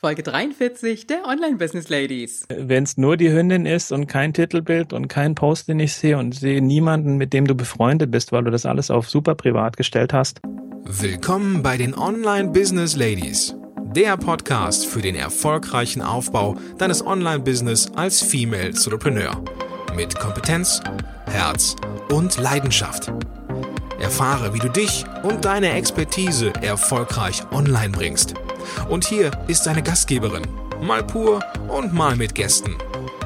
Folge 43 der Online Business Ladies. Wenn es nur die Hündin ist und kein Titelbild und kein Post, den ich sehe und sehe niemanden, mit dem du befreundet bist, weil du das alles auf super privat gestellt hast. Willkommen bei den Online Business Ladies. Der Podcast für den erfolgreichen Aufbau deines Online-Business als Female Entrepreneur. Mit Kompetenz, Herz und Leidenschaft. Erfahre, wie du dich und deine Expertise erfolgreich online bringst. Und hier ist seine Gastgeberin, mal pur und mal mit Gästen,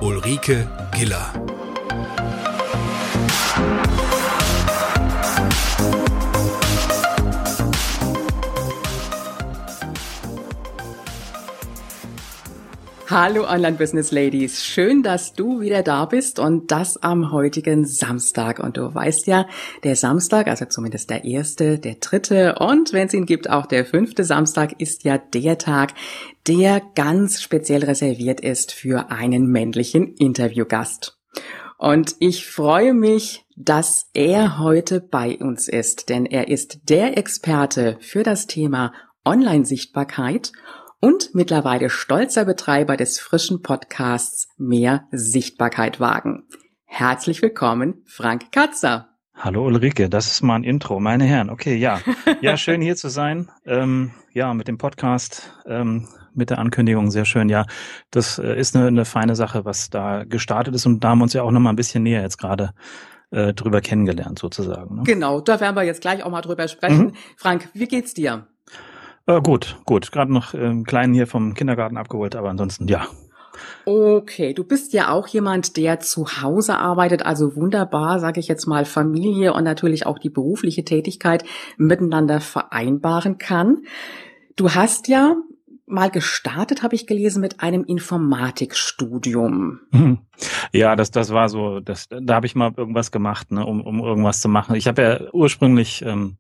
Ulrike Giller. Hallo Online Business Ladies, schön, dass du wieder da bist und das am heutigen Samstag. Und du weißt ja, der Samstag, also zumindest der erste, der dritte und wenn es ihn gibt, auch der fünfte Samstag ist ja der Tag, der ganz speziell reserviert ist für einen männlichen Interviewgast. Und ich freue mich, dass er heute bei uns ist, denn er ist der Experte für das Thema Online-Sichtbarkeit und mittlerweile stolzer Betreiber des frischen Podcasts Mehr Sichtbarkeit wagen. Herzlich willkommen, Frank Katzer. Hallo Ulrike, das ist mal ein Intro, meine Herren. Okay, ja. Ja, schön hier zu sein. Ähm, ja, mit dem Podcast, ähm, mit der Ankündigung, sehr schön. Ja, das äh, ist eine, eine feine Sache, was da gestartet ist und da haben wir uns ja auch noch mal ein bisschen näher jetzt gerade äh, drüber kennengelernt sozusagen. Ne? Genau, da werden wir jetzt gleich auch mal drüber sprechen. Mhm. Frank, wie geht's dir? Äh, gut, gut. Gerade noch ähm, kleinen hier vom Kindergarten abgeholt, aber ansonsten ja. Okay, du bist ja auch jemand, der zu Hause arbeitet, also wunderbar, sage ich jetzt mal, Familie und natürlich auch die berufliche Tätigkeit miteinander vereinbaren kann. Du hast ja mal gestartet, habe ich gelesen, mit einem Informatikstudium. Mhm. Ja, das, das war so, das, da habe ich mal irgendwas gemacht, ne, um, um irgendwas zu machen. Ich habe ja ursprünglich ähm,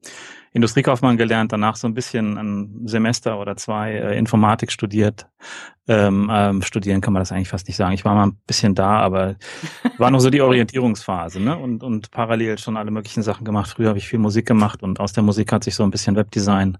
Industriekaufmann gelernt, danach so ein bisschen ein Semester oder zwei äh, Informatik studiert. Ähm, ähm, studieren kann man das eigentlich fast nicht sagen. Ich war mal ein bisschen da, aber war noch so die Orientierungsphase, ne? Und, und parallel schon alle möglichen Sachen gemacht. Früher habe ich viel Musik gemacht und aus der Musik hat sich so ein bisschen Webdesign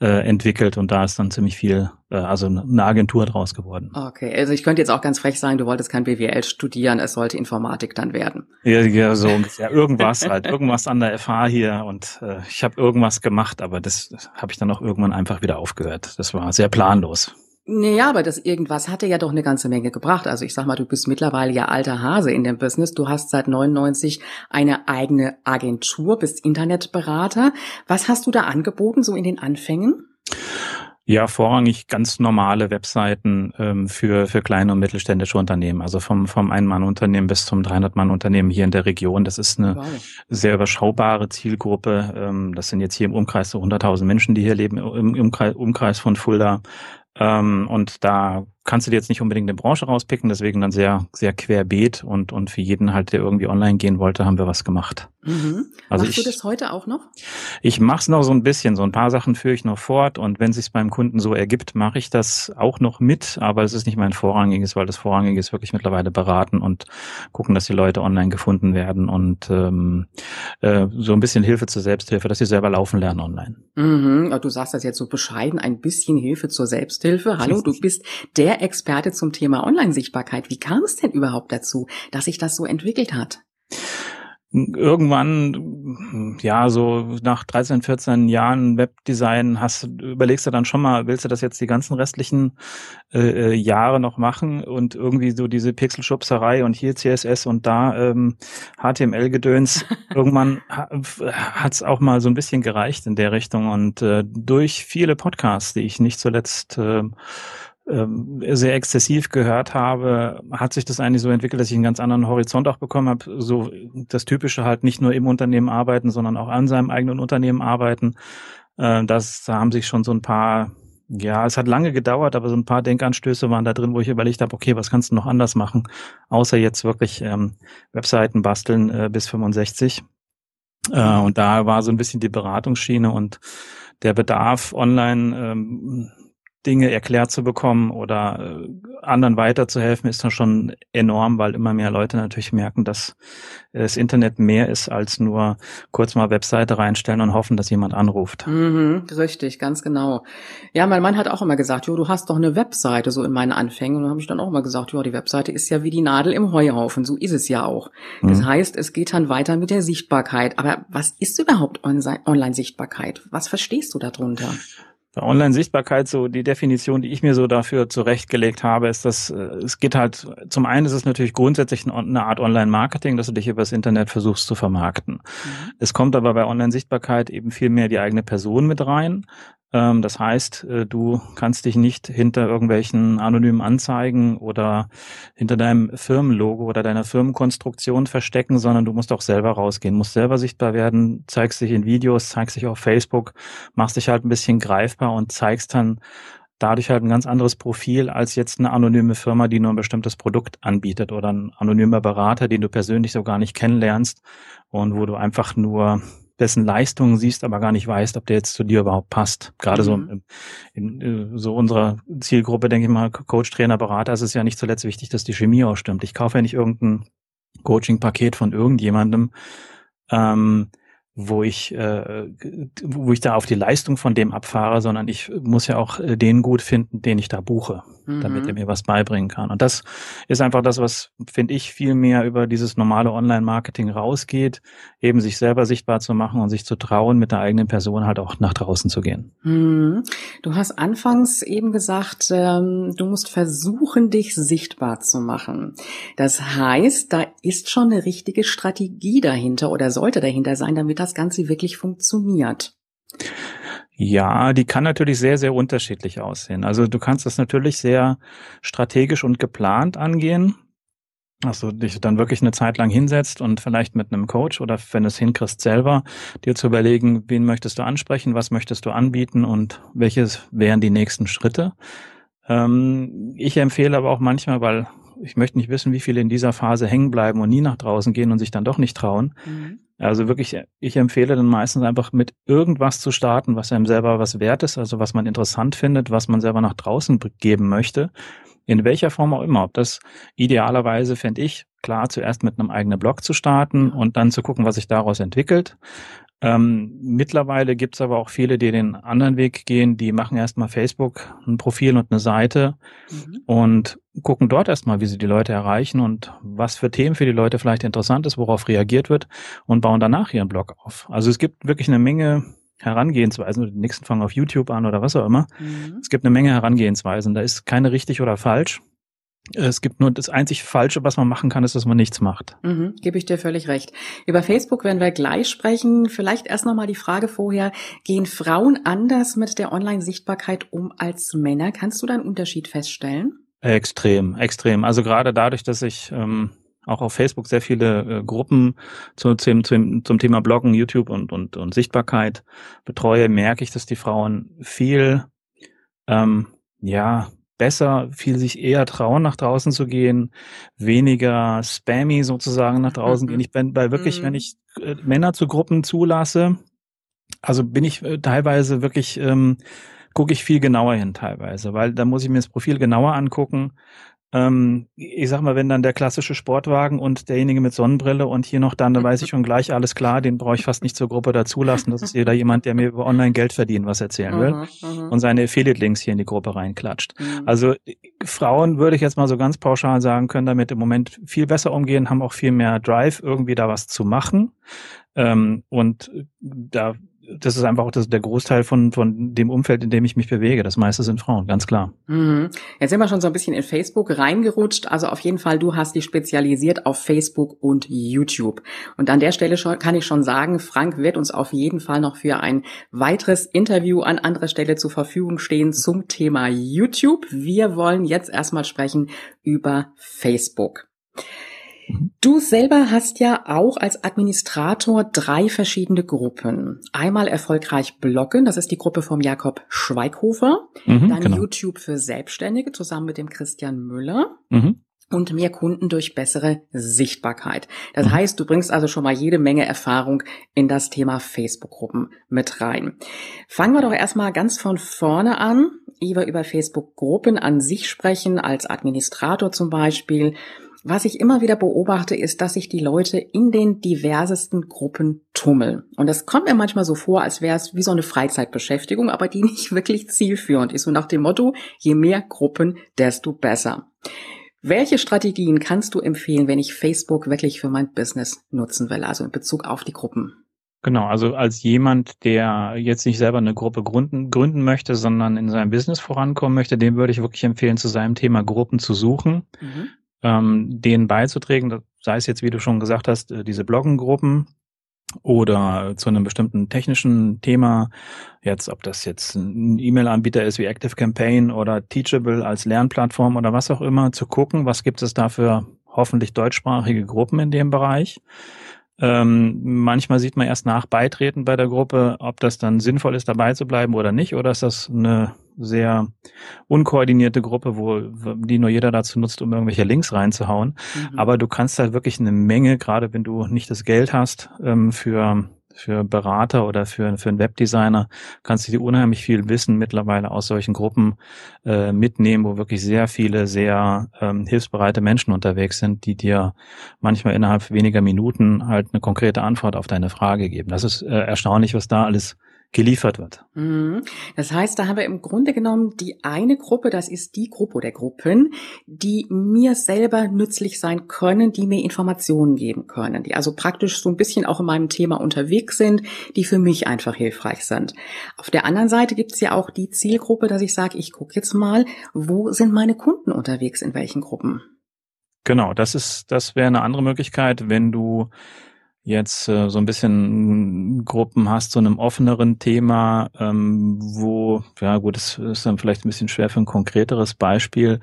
äh, entwickelt und da ist dann ziemlich viel, äh, also eine Agentur draus geworden. Okay, also ich könnte jetzt auch ganz frech sein, du wolltest kein BWL studieren, es sollte Informatik dann werden. Ja, ja so ungefähr. Irgendwas halt, irgendwas an der FH hier und äh, ich habe irgendwas gemacht, aber das habe ich dann auch irgendwann einfach wieder aufgehört. Das war sehr planlos. Naja, aber das irgendwas hatte ja doch eine ganze Menge gebracht. Also ich sag mal, du bist mittlerweile ja alter Hase in dem Business. Du hast seit 99 eine eigene Agentur, bist Internetberater. Was hast du da angeboten, so in den Anfängen? Ja, vorrangig ganz normale Webseiten ähm, für, für kleine und mittelständische Unternehmen. Also vom, vom Ein-Mann-Unternehmen bis zum 300-Mann-Unternehmen hier in der Region. Das ist eine wow. sehr überschaubare Zielgruppe. Ähm, das sind jetzt hier im Umkreis so 100.000 Menschen, die hier leben, im, im Umkreis von Fulda. Ähm, und da kannst du dir jetzt nicht unbedingt eine Branche rauspicken, deswegen dann sehr, sehr querbeet und, und für jeden halt, der irgendwie online gehen wollte, haben wir was gemacht. Mhm. Also Machst ich, du das heute auch noch? Ich mache es noch so ein bisschen, so ein paar Sachen führe ich noch fort und wenn es sich beim Kunden so ergibt, mache ich das auch noch mit, aber es ist nicht mein vorrangiges, weil das vorrangige ist wirklich mittlerweile beraten und gucken, dass die Leute online gefunden werden und ähm, äh, so ein bisschen Hilfe zur Selbsthilfe, dass sie selber laufen lernen online. Mhm. Du sagst das jetzt so bescheiden, ein bisschen Hilfe zur Selbsthilfe. Hallo, du bist der Experte zum Thema Online-Sichtbarkeit. Wie kam es denn überhaupt dazu, dass sich das so entwickelt hat? Irgendwann, ja, so nach 13, 14 Jahren Webdesign hast, überlegst du dann schon mal, willst du das jetzt die ganzen restlichen äh, äh Jahre noch machen und irgendwie so diese Pixelschubserei und hier CSS und da ähm, HTML-Gedöns. Irgendwann hat es auch mal so ein bisschen gereicht in der Richtung und äh, durch viele Podcasts, die ich nicht zuletzt äh, ähm, sehr exzessiv gehört habe, hat sich das eigentlich so entwickelt, dass ich einen ganz anderen Horizont auch bekommen habe. So das Typische halt nicht nur im Unternehmen arbeiten, sondern auch an seinem eigenen Unternehmen arbeiten. Äh, das da haben sich schon so ein paar, ja, es hat lange gedauert, aber so ein paar Denkanstöße waren da drin, wo ich überlegt habe, okay, was kannst du noch anders machen, außer jetzt wirklich ähm, Webseiten basteln äh, bis 65. Äh, und da war so ein bisschen die Beratungsschiene und der Bedarf online ähm, Dinge erklärt zu bekommen oder äh, anderen weiterzuhelfen, ist dann schon enorm, weil immer mehr Leute natürlich merken, dass das Internet mehr ist als nur kurz mal Webseite reinstellen und hoffen, dass jemand anruft. Mhm, richtig, ganz genau. Ja, mein Mann hat auch immer gesagt, jo, du hast doch eine Webseite so in meinen Anfängen. Und dann habe ich dann auch immer gesagt, jo, die Webseite ist ja wie die Nadel im Heuhaufen. So ist es ja auch. Das mhm. heißt, es geht dann weiter mit der Sichtbarkeit. Aber was ist überhaupt Online-Sichtbarkeit? Was verstehst du darunter? Bei Online-Sichtbarkeit so die Definition, die ich mir so dafür zurechtgelegt habe, ist, dass äh, es geht halt, zum einen ist es natürlich grundsätzlich eine Art Online-Marketing, dass du dich übers Internet versuchst zu vermarkten. Mhm. Es kommt aber bei Online-Sichtbarkeit eben viel mehr die eigene Person mit rein. Ähm, das heißt, äh, du kannst dich nicht hinter irgendwelchen anonymen Anzeigen oder hinter deinem Firmenlogo oder deiner Firmenkonstruktion verstecken, sondern du musst auch selber rausgehen, musst selber sichtbar werden, zeigst dich in Videos, zeigst dich auf Facebook, machst dich halt ein bisschen greifbar und zeigst dann dadurch halt ein ganz anderes Profil als jetzt eine anonyme Firma, die nur ein bestimmtes Produkt anbietet oder ein anonymer Berater, den du persönlich so gar nicht kennenlernst und wo du einfach nur dessen Leistungen siehst, aber gar nicht weißt, ob der jetzt zu dir überhaupt passt. Gerade mhm. so in, in, so unserer Zielgruppe, denke ich mal, Coach, Trainer, Berater, ist es ja nicht zuletzt wichtig, dass die Chemie auch stimmt. Ich kaufe ja nicht irgendein Coaching-Paket von irgendjemandem, ähm, wo ich, äh, wo ich da auf die Leistung von dem abfahre, sondern ich muss ja auch äh, den gut finden, den ich da buche, mhm. damit er mir was beibringen kann. Und das ist einfach das, was, finde ich, viel mehr über dieses normale Online-Marketing rausgeht, eben sich selber sichtbar zu machen und sich zu trauen, mit der eigenen Person halt auch nach draußen zu gehen. Mhm. Du hast anfangs eben gesagt, ähm, du musst versuchen, dich sichtbar zu machen. Das heißt, da ist schon eine richtige Strategie dahinter oder sollte dahinter sein, damit das das Ganze wirklich funktioniert? Ja, die kann natürlich sehr, sehr unterschiedlich aussehen. Also du kannst das natürlich sehr strategisch und geplant angehen. Also dich dann wirklich eine Zeit lang hinsetzt und vielleicht mit einem Coach oder wenn es hinkriegst selber, dir zu überlegen, wen möchtest du ansprechen, was möchtest du anbieten und welches wären die nächsten Schritte. Ähm, ich empfehle aber auch manchmal, weil ich möchte nicht wissen, wie viele in dieser Phase hängen bleiben und nie nach draußen gehen und sich dann doch nicht trauen. Mhm. Also wirklich, ich empfehle dann meistens einfach mit irgendwas zu starten, was einem selber was wert ist, also was man interessant findet, was man selber nach draußen geben möchte. In welcher Form auch immer. Ob das idealerweise fände ich, klar, zuerst mit einem eigenen Blog zu starten und dann zu gucken, was sich daraus entwickelt. Ähm, mittlerweile gibt's aber auch viele, die den anderen Weg gehen, die machen erstmal Facebook ein Profil und eine Seite mhm. und gucken dort erstmal, wie sie die Leute erreichen und was für Themen für die Leute vielleicht interessant ist, worauf reagiert wird und bauen danach ihren Blog auf. Also es gibt wirklich eine Menge Herangehensweisen, die nächsten fangen auf YouTube an oder was auch immer. Mhm. Es gibt eine Menge Herangehensweisen, da ist keine richtig oder falsch. Es gibt nur das einzig Falsche, was man machen kann, ist, dass man nichts macht. Mhm, gebe ich dir völlig recht. Über Facebook werden wir gleich sprechen. Vielleicht erst nochmal die Frage vorher. Gehen Frauen anders mit der Online-Sichtbarkeit um als Männer? Kannst du da einen Unterschied feststellen? Extrem, extrem. Also gerade dadurch, dass ich ähm, auch auf Facebook sehr viele äh, Gruppen zu, zum, zum, zum Thema Bloggen, YouTube und, und, und Sichtbarkeit betreue, merke ich, dass die Frauen viel ähm, ja, besser, viel sich eher trauen, nach draußen zu gehen, weniger spammy sozusagen nach draußen mhm. gehen. Ich bin bei wirklich, mhm. wenn ich äh, Männer zu Gruppen zulasse, also bin ich äh, teilweise wirklich, ähm, gucke ich viel genauer hin teilweise, weil da muss ich mir das Profil genauer angucken, ähm, ich sag mal, wenn dann der klassische Sportwagen und derjenige mit Sonnenbrille und hier noch dann, da weiß ich schon gleich, alles klar, den brauche ich fast nicht zur Gruppe dazulassen. Das ist jeder jemand, der mir über online Geld verdienen was erzählen will mhm, mhm. und seine Affiliate-Links hier in die Gruppe reinklatscht. Mhm. Also Frauen, würde ich jetzt mal so ganz pauschal sagen, können damit im Moment viel besser umgehen, haben auch viel mehr Drive, irgendwie da was zu machen. Ähm, und da das ist einfach auch das, der Großteil von, von dem Umfeld, in dem ich mich bewege. Das meiste sind Frauen, ganz klar. Mhm. Jetzt sind wir schon so ein bisschen in Facebook reingerutscht. Also auf jeden Fall, du hast dich spezialisiert auf Facebook und YouTube. Und an der Stelle schon, kann ich schon sagen, Frank wird uns auf jeden Fall noch für ein weiteres Interview an anderer Stelle zur Verfügung stehen zum Thema YouTube. Wir wollen jetzt erstmal sprechen über Facebook. Du selber hast ja auch als Administrator drei verschiedene Gruppen. Einmal erfolgreich bloggen, das ist die Gruppe vom Jakob Schweighofer. Mhm, dann genau. YouTube für Selbstständige zusammen mit dem Christian Müller. Mhm. Und mehr Kunden durch bessere Sichtbarkeit. Das mhm. heißt, du bringst also schon mal jede Menge Erfahrung in das Thema Facebook-Gruppen mit rein. Fangen wir doch erstmal ganz von vorne an. Eva, über Facebook-Gruppen an sich sprechen, als Administrator zum Beispiel. Was ich immer wieder beobachte, ist, dass sich die Leute in den diversesten Gruppen tummeln. Und es kommt mir manchmal so vor, als wäre es wie so eine Freizeitbeschäftigung, aber die nicht wirklich zielführend ist. Und nach dem Motto, je mehr Gruppen, desto besser. Welche Strategien kannst du empfehlen, wenn ich Facebook wirklich für mein Business nutzen will, also in Bezug auf die Gruppen? Genau, also als jemand, der jetzt nicht selber eine Gruppe gründen, gründen möchte, sondern in seinem Business vorankommen möchte, dem würde ich wirklich empfehlen, zu seinem Thema Gruppen zu suchen. Mhm ähm, denen beizutragen, sei es jetzt, wie du schon gesagt hast, äh, diese Bloggengruppen oder zu einem bestimmten technischen Thema, jetzt ob das jetzt ein E-Mail-Anbieter ist wie ActiveCampaign oder Teachable als Lernplattform oder was auch immer, zu gucken, was gibt es da für hoffentlich deutschsprachige Gruppen in dem Bereich. Ähm, manchmal sieht man erst nach Beitreten bei der Gruppe, ob das dann sinnvoll ist, dabei zu bleiben oder nicht, oder ist das eine sehr unkoordinierte Gruppe, wo die nur jeder dazu nutzt, um irgendwelche Links reinzuhauen. Mhm. Aber du kannst halt wirklich eine Menge, gerade wenn du nicht das Geld hast, ähm, für für Berater oder für, für einen Webdesigner kannst du dir unheimlich viel Wissen mittlerweile aus solchen Gruppen äh, mitnehmen, wo wirklich sehr viele sehr ähm, hilfsbereite Menschen unterwegs sind, die dir manchmal innerhalb weniger Minuten halt eine konkrete Antwort auf deine Frage geben. Das ist äh, erstaunlich, was da alles geliefert wird. Mhm. Das heißt, da haben wir im Grunde genommen die eine Gruppe, das ist die Gruppe der Gruppen, die mir selber nützlich sein können, die mir Informationen geben können, die also praktisch so ein bisschen auch in meinem Thema unterwegs sind, die für mich einfach hilfreich sind. Auf der anderen Seite gibt es ja auch die Zielgruppe, dass ich sage, ich gucke jetzt mal, wo sind meine Kunden unterwegs, in welchen Gruppen. Genau, das ist, das wäre eine andere Möglichkeit, wenn du jetzt äh, so ein bisschen Gruppen hast zu einem offeneren Thema, ähm, wo, ja gut, das ist dann vielleicht ein bisschen schwer für ein konkreteres Beispiel,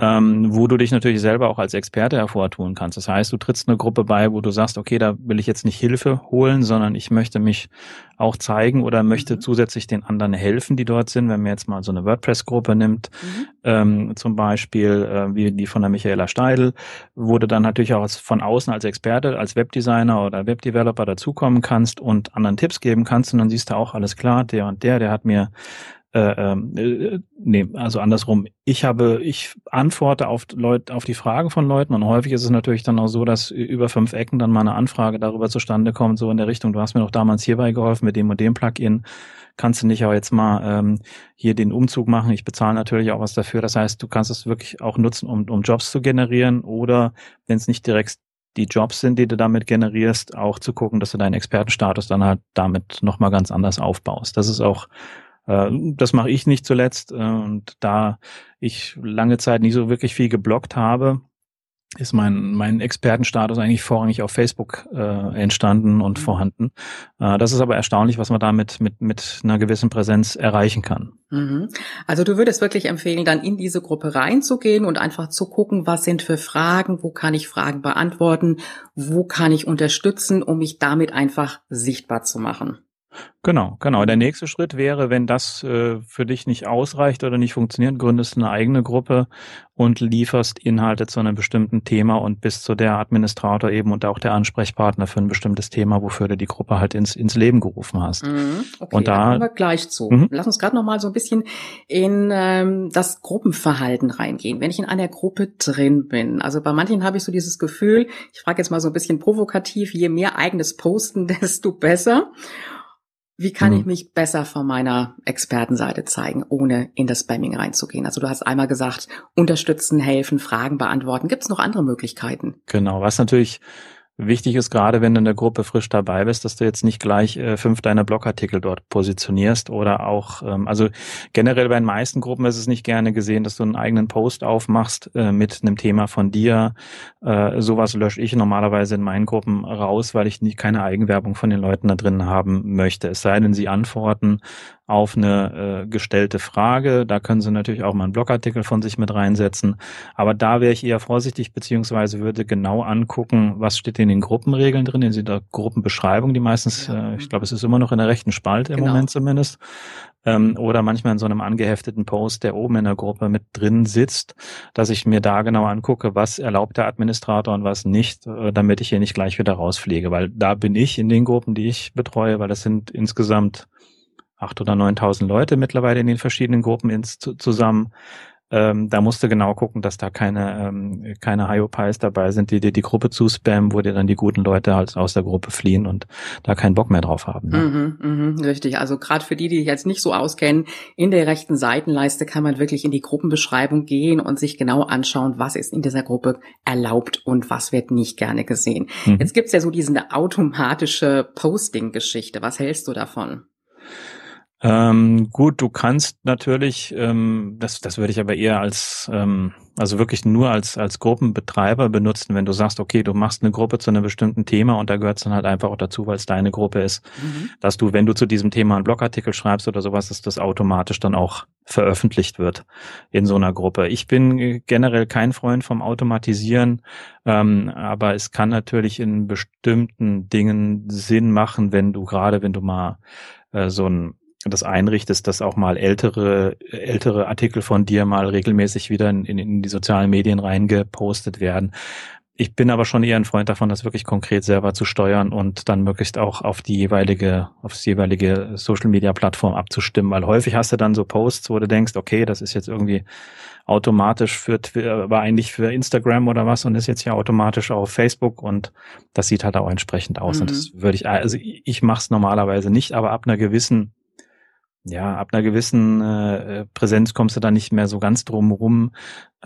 ähm, wo du dich natürlich selber auch als Experte hervortun kannst. Das heißt, du trittst eine Gruppe bei, wo du sagst, okay, da will ich jetzt nicht Hilfe holen, sondern ich möchte mich auch zeigen oder möchte mhm. zusätzlich den anderen helfen, die dort sind. Wenn man jetzt mal so eine WordPress-Gruppe nimmt, mhm. ähm, zum Beispiel äh, wie die von der Michaela Steidl, wo du dann natürlich auch von außen als Experte, als Webdesigner oder Webdeveloper dazukommen kannst und anderen Tipps geben kannst und dann siehst du auch alles klar, der und der, der hat mir äh, ähm, äh, nee, also andersrum. Ich habe, ich antworte auf Leute, auf die Fragen von Leuten und häufig ist es natürlich dann auch so, dass über fünf Ecken dann mal eine Anfrage darüber zustande kommt, so in der Richtung, du hast mir doch damals hierbei geholfen mit dem und dem Plugin, kannst du nicht auch jetzt mal ähm, hier den Umzug machen? Ich bezahle natürlich auch was dafür. Das heißt, du kannst es wirklich auch nutzen, um, um Jobs zu generieren oder wenn es nicht direkt die Jobs sind, die du damit generierst, auch zu gucken, dass du deinen Expertenstatus dann halt damit nochmal ganz anders aufbaust. Das ist auch das mache ich nicht zuletzt. Äh, und da ich lange Zeit nicht so wirklich viel geblockt habe, ist mein, mein Expertenstatus eigentlich vorrangig auf Facebook äh, entstanden und mhm. vorhanden. Äh, das ist aber erstaunlich, was man damit mit, mit einer gewissen Präsenz erreichen kann. Mhm. Also du würdest wirklich empfehlen, dann in diese Gruppe reinzugehen und einfach zu gucken, was sind für Fragen, wo kann ich Fragen beantworten, wo kann ich unterstützen, um mich damit einfach sichtbar zu machen. Genau, genau. Der nächste Schritt wäre, wenn das äh, für dich nicht ausreicht oder nicht funktioniert, gründest eine eigene Gruppe und lieferst Inhalte zu einem bestimmten Thema und bist zu der Administrator eben und auch der Ansprechpartner für ein bestimmtes Thema, wofür du die Gruppe halt ins, ins Leben gerufen hast. Mhm, okay, und da, da kommen wir gleich zu. Mhm. Lass uns gerade noch mal so ein bisschen in ähm, das Gruppenverhalten reingehen. Wenn ich in einer Gruppe drin bin, also bei manchen habe ich so dieses Gefühl, ich frage jetzt mal so ein bisschen provokativ, je mehr eigenes Posten, desto besser. Wie kann mhm. ich mich besser von meiner Expertenseite zeigen, ohne in das Spamming reinzugehen? Also du hast einmal gesagt, unterstützen, helfen, Fragen beantworten. Gibt es noch andere Möglichkeiten? Genau, was natürlich Wichtig ist gerade, wenn du in der Gruppe frisch dabei bist, dass du jetzt nicht gleich äh, fünf deiner Blogartikel dort positionierst oder auch, ähm, also generell bei den meisten Gruppen ist es nicht gerne gesehen, dass du einen eigenen Post aufmachst äh, mit einem Thema von dir. Äh, sowas lösche ich normalerweise in meinen Gruppen raus, weil ich nie keine Eigenwerbung von den Leuten da drin haben möchte. Es sei denn, sie antworten auf eine äh, gestellte Frage. Da können Sie natürlich auch mal einen Blogartikel von sich mit reinsetzen. Aber da wäre ich eher vorsichtig, beziehungsweise würde genau angucken, was steht in den Gruppenregeln drin, in der Gruppenbeschreibung, die meistens, ja. äh, ich glaube, es ist immer noch in der rechten Spalte im genau. Moment zumindest. Ähm, oder manchmal in so einem angehefteten Post, der oben in der Gruppe mit drin sitzt, dass ich mir da genau angucke, was erlaubt der Administrator und was nicht, äh, damit ich hier nicht gleich wieder rausfliege. Weil da bin ich in den Gruppen, die ich betreue, weil das sind insgesamt acht oder neuntausend Leute mittlerweile in den verschiedenen Gruppen ins, zusammen. Ähm, da musst du genau gucken, dass da keine, ähm, keine Hyopies dabei sind, die dir die Gruppe zuspammen, wo dir dann die guten Leute halt aus der Gruppe fliehen und da keinen Bock mehr drauf haben. Ne? Mhm, mhm, richtig. Also gerade für die, die sich jetzt nicht so auskennen, in der rechten Seitenleiste kann man wirklich in die Gruppenbeschreibung gehen und sich genau anschauen, was ist in dieser Gruppe erlaubt und was wird nicht gerne gesehen. Mhm. Jetzt gibt's ja so diese automatische Posting-Geschichte. Was hältst du davon? Ähm, gut, du kannst natürlich, ähm, das, das würde ich aber eher als, ähm, also wirklich nur als, als Gruppenbetreiber benutzen, wenn du sagst, okay, du machst eine Gruppe zu einem bestimmten Thema und da gehört es dann halt einfach auch dazu, weil es deine Gruppe ist, mhm. dass du, wenn du zu diesem Thema einen Blogartikel schreibst oder sowas, dass das automatisch dann auch veröffentlicht wird in so einer Gruppe. Ich bin generell kein Freund vom Automatisieren, ähm, aber es kann natürlich in bestimmten Dingen Sinn machen, wenn du gerade, wenn du mal äh, so ein das einrichtest, dass auch mal ältere, ältere Artikel von dir mal regelmäßig wieder in, in, in die sozialen Medien reingepostet werden. Ich bin aber schon eher ein Freund davon, das wirklich konkret selber zu steuern und dann möglichst auch auf die jeweilige, auf die jeweilige Social Media Plattform abzustimmen, weil häufig hast du dann so Posts, wo du denkst, okay, das ist jetzt irgendwie automatisch für, war eigentlich für Instagram oder was und ist jetzt ja automatisch auf Facebook und das sieht halt auch entsprechend aus. Mhm. Und das würde ich, also ich mache es normalerweise nicht, aber ab einer gewissen ja, ab einer gewissen äh, Präsenz kommst du da nicht mehr so ganz drum rum,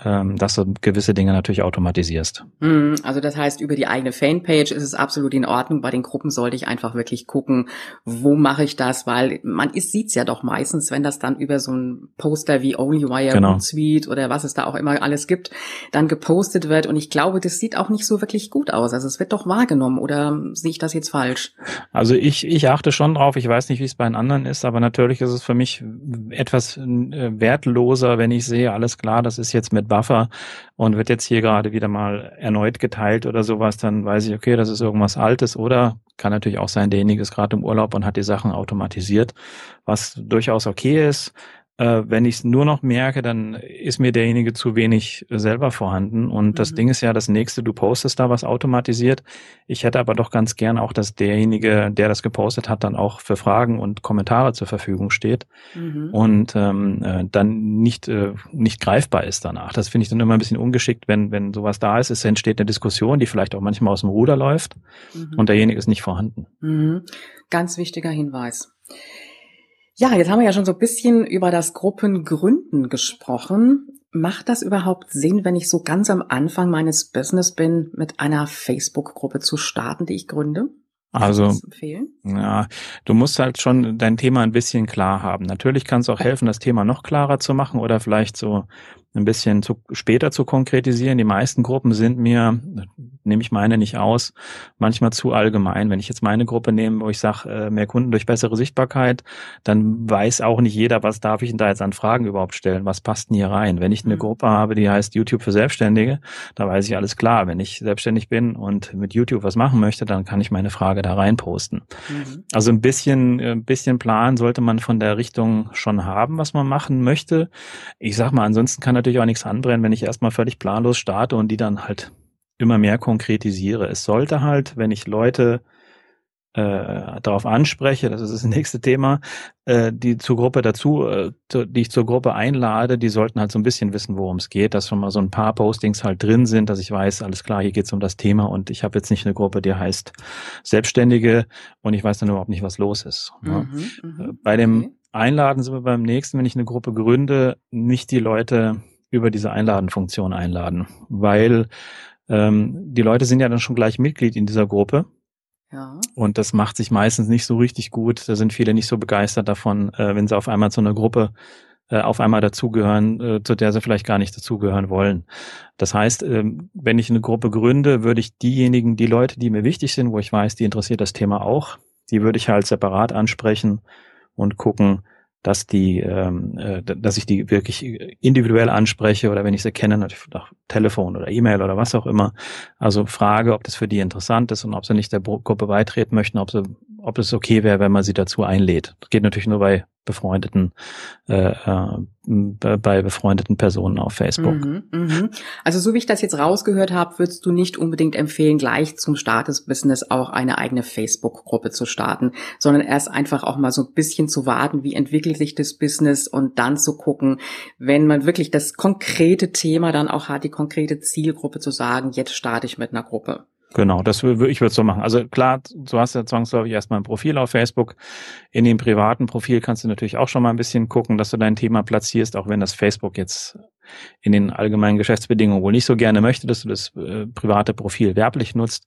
ähm, dass du gewisse Dinge natürlich automatisierst. Hm, also das heißt, über die eigene Fanpage ist es absolut in Ordnung. Bei den Gruppen sollte ich einfach wirklich gucken, wo mache ich das, weil man sieht es ja doch meistens, wenn das dann über so ein Poster wie OnlyWire, genau. Tweet oder was es da auch immer alles gibt, dann gepostet wird. Und ich glaube, das sieht auch nicht so wirklich gut aus. Also es wird doch wahrgenommen oder sehe ich das jetzt falsch? Also ich, ich achte schon drauf. Ich weiß nicht, wie es bei den anderen ist, aber natürlich ist es für mich etwas äh, wertloser, wenn ich sehe, alles klar, das ist jetzt mit Buffer und wird jetzt hier gerade wieder mal erneut geteilt oder sowas, dann weiß ich, okay, das ist irgendwas Altes oder kann natürlich auch sein, derjenige ist gerade im Urlaub und hat die Sachen automatisiert, was durchaus okay ist. Äh, wenn ich es nur noch merke, dann ist mir derjenige zu wenig selber vorhanden. Und mhm. das Ding ist ja das nächste, du postest da was automatisiert. Ich hätte aber doch ganz gern auch, dass derjenige, der das gepostet hat, dann auch für Fragen und Kommentare zur Verfügung steht mhm. und ähm, äh, dann nicht, äh, nicht greifbar ist danach. Das finde ich dann immer ein bisschen ungeschickt, wenn, wenn sowas da ist. Es entsteht eine Diskussion, die vielleicht auch manchmal aus dem Ruder läuft mhm. und derjenige ist nicht vorhanden. Mhm. Ganz wichtiger Hinweis. Ja, jetzt haben wir ja schon so ein bisschen über das Gruppengründen gesprochen. Macht das überhaupt Sinn, wenn ich so ganz am Anfang meines Business bin, mit einer Facebook-Gruppe zu starten, die ich gründe? Also, ja, du musst halt schon dein Thema ein bisschen klar haben. Natürlich kann es auch helfen, das Thema noch klarer zu machen oder vielleicht so ein bisschen zu, später zu konkretisieren. Die meisten Gruppen sind mir, nehme ich meine nicht aus, manchmal zu allgemein. Wenn ich jetzt meine Gruppe nehme, wo ich sage, äh, mehr Kunden durch bessere Sichtbarkeit, dann weiß auch nicht jeder, was darf ich denn da jetzt an Fragen überhaupt stellen, was passt denn hier rein. Wenn ich eine mhm. Gruppe habe, die heißt YouTube für Selbstständige, da weiß ich alles klar. Wenn ich selbstständig bin und mit YouTube was machen möchte, dann kann ich meine Frage da rein posten. Mhm. Also ein bisschen, ein bisschen Plan sollte man von der Richtung schon haben, was man machen möchte. Ich sag mal, ansonsten kann natürlich auch nichts anbrennen, wenn ich erstmal völlig planlos starte und die dann halt immer mehr konkretisiere. Es sollte halt, wenn ich Leute äh, darauf anspreche, das ist das nächste Thema, äh, die zur Gruppe dazu, äh, die ich zur Gruppe einlade, die sollten halt so ein bisschen wissen, worum es geht, dass schon mal so ein paar Postings halt drin sind, dass ich weiß, alles klar, hier geht es um das Thema und ich habe jetzt nicht eine Gruppe, die heißt Selbstständige und ich weiß dann überhaupt nicht, was los ist. Ne? Mhm, ja. Mhm. Bei dem okay. Einladen sind wir beim nächsten, wenn ich eine Gruppe gründe, nicht die Leute über diese Einladen-Funktion einladen, weil ähm, die Leute sind ja dann schon gleich Mitglied in dieser Gruppe. Ja. Und das macht sich meistens nicht so richtig gut. Da sind viele nicht so begeistert davon, äh, wenn sie auf einmal zu einer Gruppe äh, auf einmal dazugehören, äh, zu der sie vielleicht gar nicht dazugehören wollen. Das heißt, äh, wenn ich eine Gruppe gründe, würde ich diejenigen, die Leute, die mir wichtig sind, wo ich weiß, die interessiert das Thema auch, die würde ich halt separat ansprechen und gucken, dass die, ähm, äh, dass ich die wirklich individuell anspreche oder wenn ich sie kenne, natürlich auch Telefon oder E-Mail oder was auch immer. Also frage, ob das für die interessant ist und ob sie nicht der Gruppe beitreten möchten, ob sie ob es okay wäre, wenn man sie dazu einlädt. Das geht natürlich nur bei befreundeten äh, äh, bei befreundeten Personen auf Facebook. Mhm, mh. Also so wie ich das jetzt rausgehört habe, würdest du nicht unbedingt empfehlen, gleich zum Start des Business auch eine eigene Facebook-Gruppe zu starten, sondern erst einfach auch mal so ein bisschen zu warten, wie entwickelt sich das Business und dann zu gucken, wenn man wirklich das konkrete Thema dann auch hat, die konkrete Zielgruppe zu sagen, jetzt starte ich mit einer Gruppe. Genau, das würde ich würde so machen. Also klar, du hast ja zwangsläufig erstmal ein Profil auf Facebook. In dem privaten Profil kannst du natürlich auch schon mal ein bisschen gucken, dass du dein Thema platzierst, auch wenn das Facebook jetzt in den allgemeinen Geschäftsbedingungen wohl nicht so gerne möchte, dass du das äh, private Profil werblich nutzt.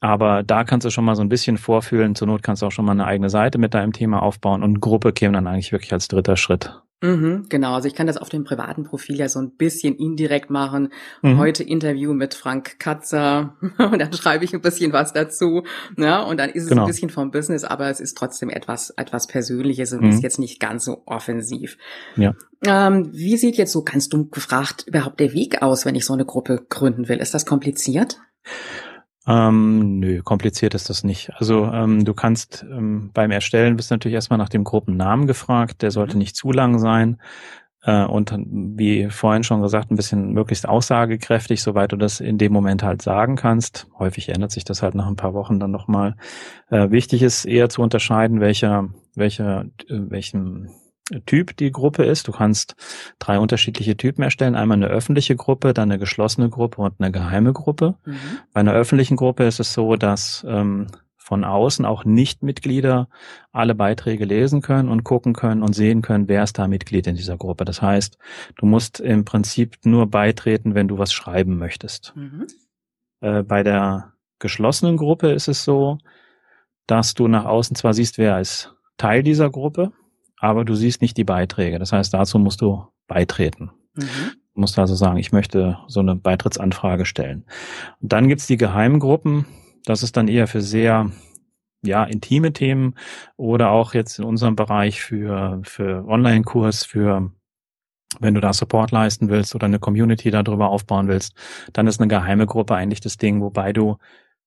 Aber da kannst du schon mal so ein bisschen vorfühlen. Zur Not kannst du auch schon mal eine eigene Seite mit deinem Thema aufbauen und Gruppe käme dann eigentlich wirklich als dritter Schritt. Mhm, genau, also ich kann das auf dem privaten Profil ja so ein bisschen indirekt machen. Mhm. Heute Interview mit Frank Katzer und dann schreibe ich ein bisschen was dazu. Ne? Und dann ist es genau. ein bisschen vom Business, aber es ist trotzdem etwas, etwas Persönliches und mhm. ist jetzt nicht ganz so offensiv. Ja. Ähm, wie sieht jetzt so, kannst du gefragt, überhaupt der Weg aus, wenn ich so eine Gruppe gründen will? Ist das kompliziert? Ähm, nö, kompliziert ist das nicht. Also ähm, du kannst ähm, beim Erstellen bist natürlich erstmal nach dem Gruppennamen gefragt. Der sollte mhm. nicht zu lang sein äh, und wie vorhin schon gesagt, ein bisschen möglichst aussagekräftig, soweit du das in dem Moment halt sagen kannst. Häufig ändert sich das halt nach ein paar Wochen dann nochmal. Äh, wichtig ist eher zu unterscheiden, welcher, welcher, äh, welchen Typ die Gruppe ist. Du kannst drei unterschiedliche Typen erstellen. Einmal eine öffentliche Gruppe, dann eine geschlossene Gruppe und eine geheime Gruppe. Mhm. Bei einer öffentlichen Gruppe ist es so, dass ähm, von außen auch Nichtmitglieder alle Beiträge lesen können und gucken können und sehen können, wer ist da Mitglied in dieser Gruppe. Das heißt, du musst im Prinzip nur beitreten, wenn du was schreiben möchtest. Mhm. Äh, bei der geschlossenen Gruppe ist es so, dass du nach außen zwar siehst, wer ist Teil dieser Gruppe, aber du siehst nicht die Beiträge. Das heißt, dazu musst du beitreten. Mhm. Du musst also sagen, ich möchte so eine Beitrittsanfrage stellen. Und dann gibt's die geheimen Gruppen. Das ist dann eher für sehr ja, intime Themen oder auch jetzt in unserem Bereich für, für Online-Kurs, für wenn du da Support leisten willst oder eine Community darüber aufbauen willst, dann ist eine geheime Gruppe eigentlich das Ding, wobei du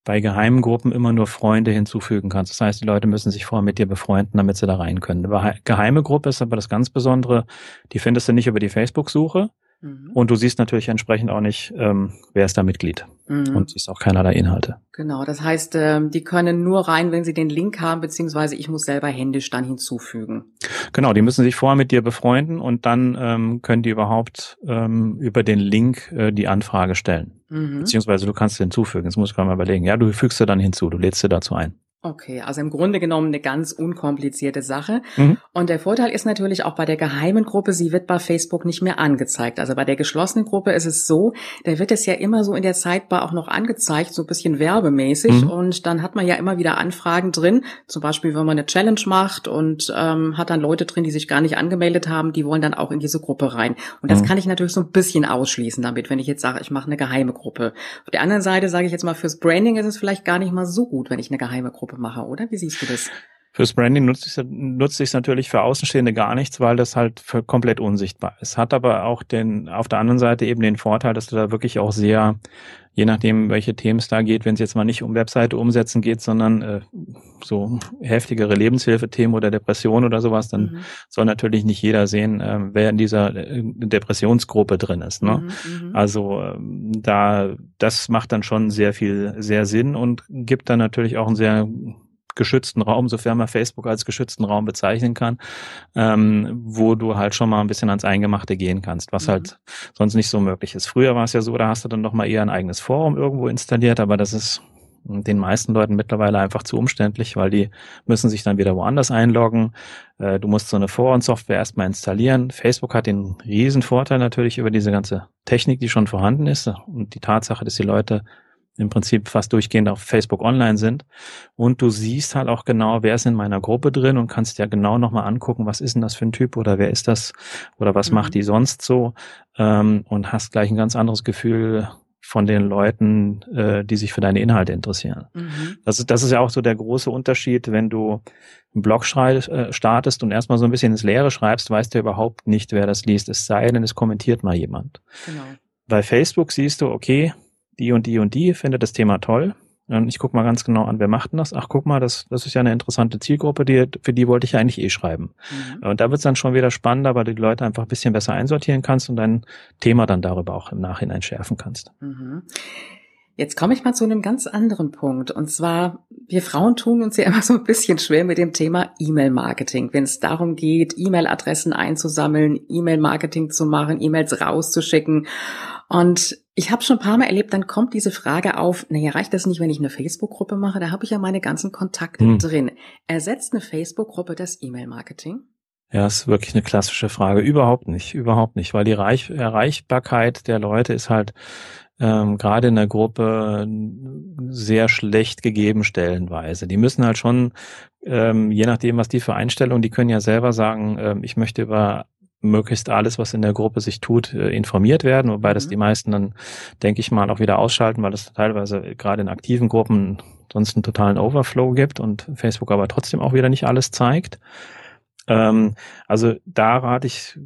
bei geheimen Gruppen immer nur Freunde hinzufügen kannst. Das heißt, die Leute müssen sich vorher mit dir befreunden, damit sie da rein können. Geheime Gruppe ist aber das ganz Besondere, die findest du nicht über die Facebook-Suche, Mhm. Und du siehst natürlich entsprechend auch nicht, ähm, wer ist da Mitglied. Mhm. Und siehst auch keinerlei Inhalte. Genau, das heißt, ähm, die können nur rein, wenn sie den Link haben, beziehungsweise ich muss selber händisch dann hinzufügen. Genau, die müssen sich vorher mit dir befreunden und dann ähm, können die überhaupt ähm, über den Link äh, die Anfrage stellen. Mhm. Beziehungsweise du kannst hinzufügen. Das muss ich mal überlegen. Ja, du fügst sie dann hinzu, du lädst sie dazu ein. Okay, also im Grunde genommen eine ganz unkomplizierte Sache. Mhm. Und der Vorteil ist natürlich auch bei der geheimen Gruppe, sie wird bei Facebook nicht mehr angezeigt. Also bei der geschlossenen Gruppe ist es so, da wird es ja immer so in der Zeitbar auch noch angezeigt, so ein bisschen werbemäßig. Mhm. Und dann hat man ja immer wieder Anfragen drin, zum Beispiel wenn man eine Challenge macht und ähm, hat dann Leute drin, die sich gar nicht angemeldet haben, die wollen dann auch in diese Gruppe rein. Und das mhm. kann ich natürlich so ein bisschen ausschließen damit, wenn ich jetzt sage, ich mache eine geheime Gruppe. Auf der anderen Seite sage ich jetzt mal, fürs Branding ist es vielleicht gar nicht mal so gut, wenn ich eine geheime Gruppe Gruppe mache, oder? Wie siehst du das? Fürs Branding nutzt sich, nutzt sich natürlich für Außenstehende gar nichts, weil das halt komplett unsichtbar ist. Hat aber auch den, auf der anderen Seite eben den Vorteil, dass du da wirklich auch sehr, je nachdem, welche Themen es da geht, wenn es jetzt mal nicht um Webseite umsetzen geht, sondern äh, so heftigere Lebenshilfethemen oder Depression oder sowas, dann mhm. soll natürlich nicht jeder sehen, äh, wer in dieser äh, Depressionsgruppe drin ist. Ne? Mhm, mhm, also äh, da, das macht dann schon sehr viel, sehr Sinn und gibt dann natürlich auch ein sehr geschützten Raum, sofern man Facebook als geschützten Raum bezeichnen kann, ähm, wo du halt schon mal ein bisschen ans Eingemachte gehen kannst, was mhm. halt sonst nicht so möglich ist. Früher war es ja so, da hast du dann noch mal eher ein eigenes Forum irgendwo installiert, aber das ist den meisten Leuten mittlerweile einfach zu umständlich, weil die müssen sich dann wieder woanders einloggen. Äh, du musst so eine Forensoftware erstmal installieren. Facebook hat den riesen Vorteil natürlich über diese ganze Technik, die schon vorhanden ist und die Tatsache, dass die Leute im Prinzip fast durchgehend auf Facebook online sind. Und du siehst halt auch genau, wer ist in meiner Gruppe drin und kannst ja genau nochmal angucken, was ist denn das für ein Typ oder wer ist das oder was mhm. macht die sonst so ähm, und hast gleich ein ganz anderes Gefühl von den Leuten, äh, die sich für deine Inhalte interessieren. Mhm. Das, ist, das ist ja auch so der große Unterschied, wenn du einen Blog äh, startest und erstmal so ein bisschen ins Leere schreibst, weißt du überhaupt nicht, wer das liest, es sei denn, es kommentiert mal jemand. Genau. Bei Facebook siehst du, okay, die und die und die findet das Thema toll. Ich gucke mal ganz genau an, wer macht denn das? Ach, guck mal, das, das ist ja eine interessante Zielgruppe, die, für die wollte ich ja eigentlich eh schreiben. Mhm. Und da wird es dann schon wieder spannender, weil du die Leute einfach ein bisschen besser einsortieren kannst und dein Thema dann darüber auch im Nachhinein schärfen kannst. Mhm. Jetzt komme ich mal zu einem ganz anderen Punkt. Und zwar, wir Frauen tun uns ja immer so ein bisschen schwer mit dem Thema E-Mail-Marketing. Wenn es darum geht, E-Mail-Adressen einzusammeln, E-Mail-Marketing zu machen, E-Mails rauszuschicken. Und ich habe schon ein paar Mal erlebt, dann kommt diese Frage auf, naja, reicht das nicht, wenn ich eine Facebook-Gruppe mache? Da habe ich ja meine ganzen Kontakte hm. drin. Ersetzt eine Facebook-Gruppe das E-Mail-Marketing? Ja, ist wirklich eine klassische Frage. Überhaupt nicht, überhaupt nicht, weil die Reich Erreichbarkeit der Leute ist halt ähm, gerade in der Gruppe sehr schlecht gegeben stellenweise. Die müssen halt schon, ähm, je nachdem, was die für Einstellungen, die können ja selber sagen, ähm, ich möchte über möglichst alles, was in der Gruppe sich tut, äh, informiert werden, wobei mhm. das die meisten dann, denke ich mal, auch wieder ausschalten, weil es teilweise gerade in aktiven Gruppen sonst einen totalen Overflow gibt und Facebook aber trotzdem auch wieder nicht alles zeigt. Ähm, also da rate ich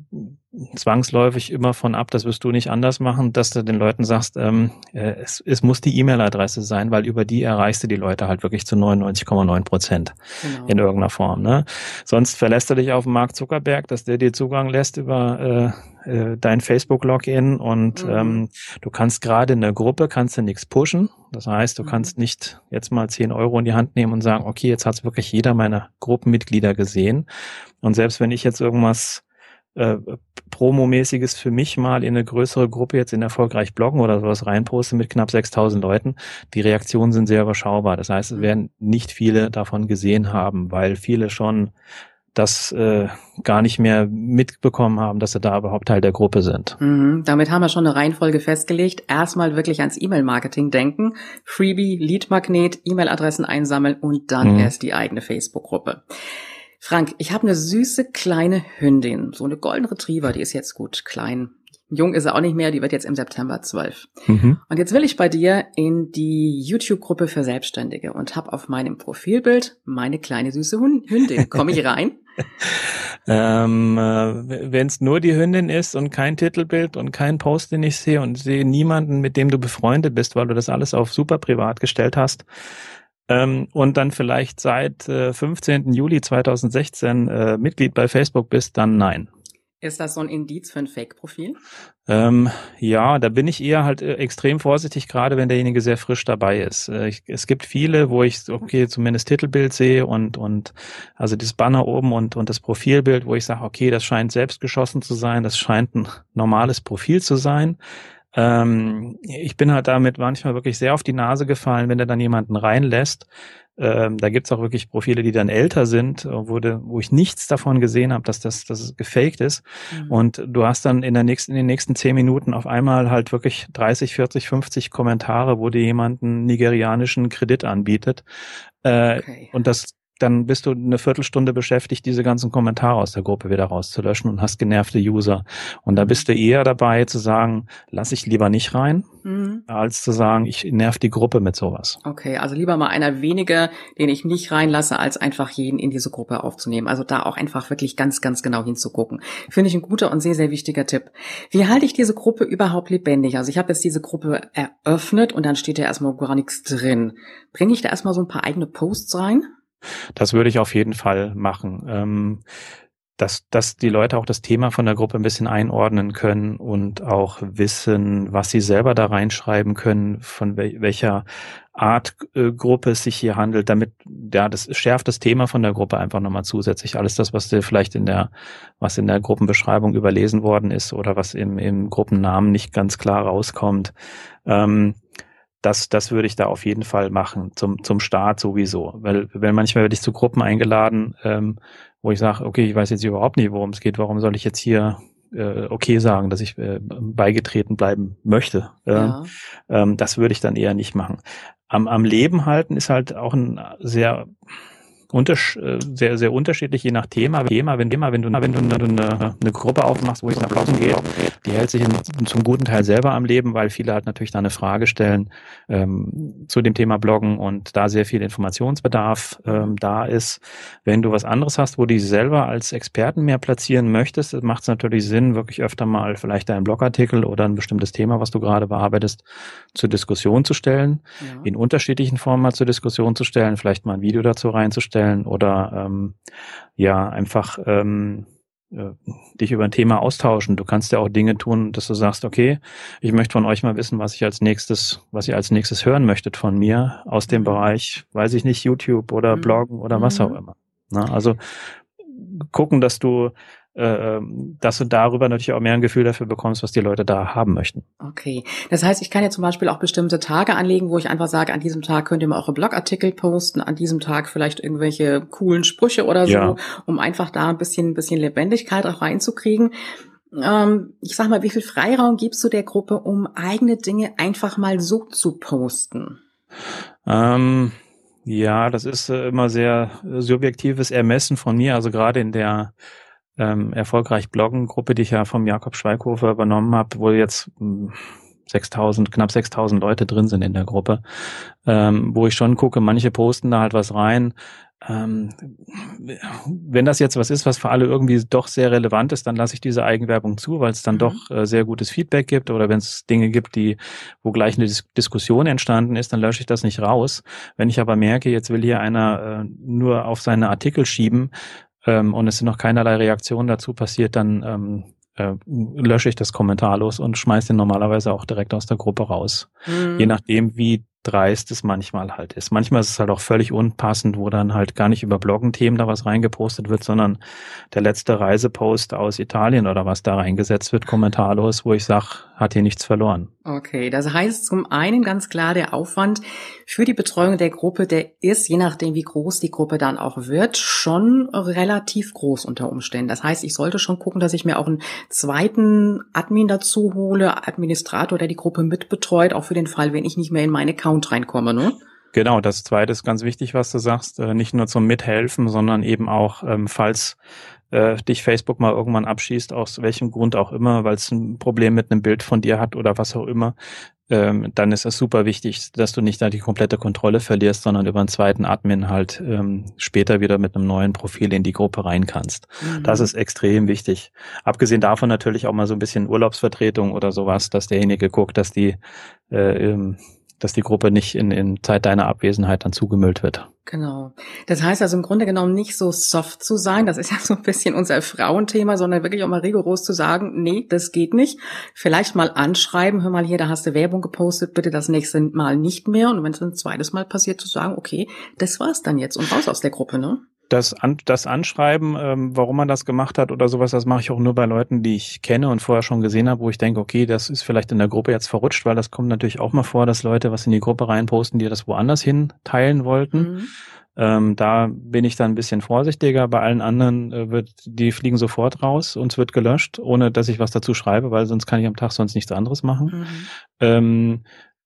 zwangsläufig immer von ab, das wirst du nicht anders machen, dass du den Leuten sagst, ähm, äh, es, es muss die E-Mail-Adresse sein, weil über die erreichst du die Leute halt wirklich zu 99,9 Prozent genau. in irgendeiner Form. Ne? Sonst verlässt du dich auf Mark Zuckerberg, dass der dir Zugang lässt über äh, äh, dein Facebook-Login und mhm. ähm, du kannst gerade in der Gruppe kannst du nichts pushen. Das heißt, du mhm. kannst nicht jetzt mal 10 Euro in die Hand nehmen und sagen, okay, jetzt hat es wirklich jeder meiner Gruppenmitglieder gesehen. Und selbst wenn ich jetzt irgendwas äh, Promomäßiges für mich mal in eine größere Gruppe jetzt in erfolgreich bloggen oder sowas reinposte mit knapp 6000 Leuten, die Reaktionen sind sehr überschaubar. Das heißt, es werden nicht viele davon gesehen haben, weil viele schon das äh, gar nicht mehr mitbekommen haben, dass sie da überhaupt Teil der Gruppe sind. Mhm, damit haben wir schon eine Reihenfolge festgelegt. Erstmal wirklich ans E-Mail-Marketing denken, Freebie, Lead-Magnet, E-Mail-Adressen einsammeln und dann mhm. erst die eigene Facebook-Gruppe. Frank, ich habe eine süße kleine Hündin, so eine Golden Retriever, die ist jetzt gut klein. Jung ist er auch nicht mehr, die wird jetzt im September zwölf. Mhm. Und jetzt will ich bei dir in die YouTube-Gruppe für Selbstständige und habe auf meinem Profilbild meine kleine süße Hündin. Komme ich rein? ähm, äh, Wenn es nur die Hündin ist und kein Titelbild und kein Post, den ich sehe und sehe niemanden, mit dem du befreundet bist, weil du das alles auf super privat gestellt hast, ähm, und dann vielleicht seit äh, 15. Juli 2016 äh, Mitglied bei Facebook bist, dann nein. Ist das so ein Indiz für ein Fake-Profil? Ähm, ja, da bin ich eher halt äh, extrem vorsichtig, gerade wenn derjenige sehr frisch dabei ist. Äh, ich, es gibt viele, wo ich, okay, zumindest Titelbild sehe und, und also das Banner oben und, und das Profilbild, wo ich sage, okay, das scheint selbst geschossen zu sein, das scheint ein normales Profil zu sein. Ähm, ich bin halt damit manchmal wirklich sehr auf die Nase gefallen, wenn er dann jemanden reinlässt. Ähm, da gibt's auch wirklich Profile, die dann älter sind, wo, de, wo ich nichts davon gesehen habe, dass das, dass es gefaked ist. Mhm. Und du hast dann in, der nächsten, in den nächsten zehn Minuten auf einmal halt wirklich 30, 40, 50 Kommentare, wo dir jemand einen nigerianischen Kredit anbietet. Äh, okay. Und das dann bist du eine Viertelstunde beschäftigt, diese ganzen Kommentare aus der Gruppe wieder rauszulöschen und hast genervte User. Und da bist du eher dabei zu sagen, lass ich lieber nicht rein, mhm. als zu sagen, ich nerv die Gruppe mit sowas. Okay, also lieber mal einer weniger, den ich nicht reinlasse, als einfach jeden in diese Gruppe aufzunehmen. Also da auch einfach wirklich ganz, ganz genau hinzugucken. Finde ich ein guter und sehr, sehr wichtiger Tipp. Wie halte ich diese Gruppe überhaupt lebendig? Also ich habe jetzt diese Gruppe eröffnet und dann steht ja erstmal gar nichts drin. Bringe ich da erstmal so ein paar eigene Posts rein? Das würde ich auf jeden Fall machen. Ähm, dass, dass die Leute auch das Thema von der Gruppe ein bisschen einordnen können und auch wissen, was sie selber da reinschreiben können, von wel welcher Art äh, Gruppe es sich hier handelt, damit, ja, das schärft das Thema von der Gruppe einfach nochmal zusätzlich. Alles das, was dir vielleicht in der, was in der Gruppenbeschreibung überlesen worden ist oder was im, im Gruppennamen nicht ganz klar rauskommt. Ähm, das, das würde ich da auf jeden Fall machen, zum, zum Start sowieso. Weil, weil manchmal werde ich zu Gruppen eingeladen, ähm, wo ich sage, okay, ich weiß jetzt überhaupt nicht, worum es geht, warum soll ich jetzt hier äh, okay sagen, dass ich äh, beigetreten bleiben möchte. Äh, ja. ähm, das würde ich dann eher nicht machen. Am, am Leben halten ist halt auch ein sehr unter, äh, sehr, sehr unterschiedlich, je nach Thema. Thema, wenn, Thema, wenn du, wenn du eine, eine Gruppe aufmachst, wo es nach Bloggen geht, die hält sich in, zum guten Teil selber am Leben, weil viele halt natürlich da eine Frage stellen ähm, zu dem Thema Bloggen und da sehr viel Informationsbedarf ähm, da ist. Wenn du was anderes hast, wo du dich selber als Experten mehr platzieren möchtest, macht es natürlich Sinn, wirklich öfter mal vielleicht einen Blogartikel oder ein bestimmtes Thema, was du gerade bearbeitest, zur Diskussion zu stellen, ja. in unterschiedlichen Formen mal zur Diskussion zu stellen, vielleicht mal ein Video dazu reinzustellen oder ähm, ja, einfach ähm, äh, dich über ein Thema austauschen. Du kannst ja auch Dinge tun, dass du sagst, okay, ich möchte von euch mal wissen, was ich als nächstes, was ihr als nächstes hören möchtet von mir aus dem mhm. Bereich, weiß ich nicht, YouTube oder mhm. Bloggen oder was auch mhm. immer. Na, also gucken, dass du äh, ähm, dass du darüber natürlich auch mehr ein Gefühl dafür bekommst, was die Leute da haben möchten. Okay. Das heißt, ich kann ja zum Beispiel auch bestimmte Tage anlegen, wo ich einfach sage, an diesem Tag könnt ihr mal eure Blogartikel posten, an diesem Tag vielleicht irgendwelche coolen Sprüche oder so, ja. um einfach da ein bisschen, ein bisschen Lebendigkeit auch reinzukriegen. Ähm, ich sag mal, wie viel Freiraum gibst du der Gruppe, um eigene Dinge einfach mal so zu posten? Ähm, ja, das ist äh, immer sehr subjektives Ermessen von mir. Also gerade in der ähm, erfolgreich bloggen Gruppe, die ich ja vom Jakob Schweighofer übernommen habe, wo jetzt 6000, hm, knapp 6000 Leute drin sind in der Gruppe, ähm, wo ich schon gucke, manche posten da halt was rein. Ähm, wenn das jetzt was ist, was für alle irgendwie doch sehr relevant ist, dann lasse ich diese Eigenwerbung zu, weil es dann mhm. doch äh, sehr gutes Feedback gibt oder wenn es Dinge gibt, die, wo gleich eine Dis Diskussion entstanden ist, dann lösche ich das nicht raus. Wenn ich aber merke, jetzt will hier einer äh, nur auf seine Artikel schieben, ähm, und es sind noch keinerlei Reaktionen dazu passiert, dann ähm, äh, lösche ich das kommentarlos und schmeiße den normalerweise auch direkt aus der Gruppe raus. Mhm. Je nachdem, wie dreist es manchmal halt ist. Manchmal ist es halt auch völlig unpassend, wo dann halt gar nicht über Bloggen-Themen da was reingepostet wird, sondern der letzte Reisepost aus Italien oder was da reingesetzt wird, kommentarlos, wo ich sag, hat hier nichts verloren. Okay, das heißt zum einen ganz klar, der Aufwand für die Betreuung der Gruppe, der ist, je nachdem wie groß die Gruppe dann auch wird, schon relativ groß unter Umständen. Das heißt, ich sollte schon gucken, dass ich mir auch einen zweiten Admin dazu hole, Administrator, der die Gruppe mitbetreut, auch für den Fall, wenn ich nicht mehr in meine Account Account reinkomme, ne? Genau, das zweite ist ganz wichtig, was du sagst. Äh, nicht nur zum Mithelfen, sondern eben auch, ähm, falls äh, dich Facebook mal irgendwann abschießt, aus welchem Grund auch immer, weil es ein Problem mit einem Bild von dir hat oder was auch immer, ähm, dann ist es super wichtig, dass du nicht da die komplette Kontrolle verlierst, sondern über einen zweiten Admin halt ähm, später wieder mit einem neuen Profil in die Gruppe rein kannst. Mhm. Das ist extrem wichtig. Abgesehen davon natürlich auch mal so ein bisschen Urlaubsvertretung oder sowas, dass derjenige guckt, dass die äh, ähm, dass die Gruppe nicht in, in Zeit deiner Abwesenheit dann zugemüllt wird. Genau. Das heißt also im Grunde genommen nicht so soft zu sein, das ist ja so ein bisschen unser Frauenthema, sondern wirklich auch mal rigoros zu sagen, nee, das geht nicht. Vielleicht mal anschreiben, hör mal hier, da hast du Werbung gepostet, bitte das nächste Mal nicht mehr. Und wenn es ein zweites Mal passiert, zu sagen, okay, das war's dann jetzt und raus aus der Gruppe, ne? Das, an, das Anschreiben, ähm, warum man das gemacht hat oder sowas, das mache ich auch nur bei Leuten, die ich kenne und vorher schon gesehen habe, wo ich denke, okay, das ist vielleicht in der Gruppe jetzt verrutscht, weil das kommt natürlich auch mal vor, dass Leute was in die Gruppe reinposten, die das woanders hin teilen wollten. Mhm. Ähm, da bin ich dann ein bisschen vorsichtiger. Bei allen anderen äh, wird, die fliegen sofort raus und es wird gelöscht, ohne dass ich was dazu schreibe, weil sonst kann ich am Tag sonst nichts anderes machen. Mhm. Ähm,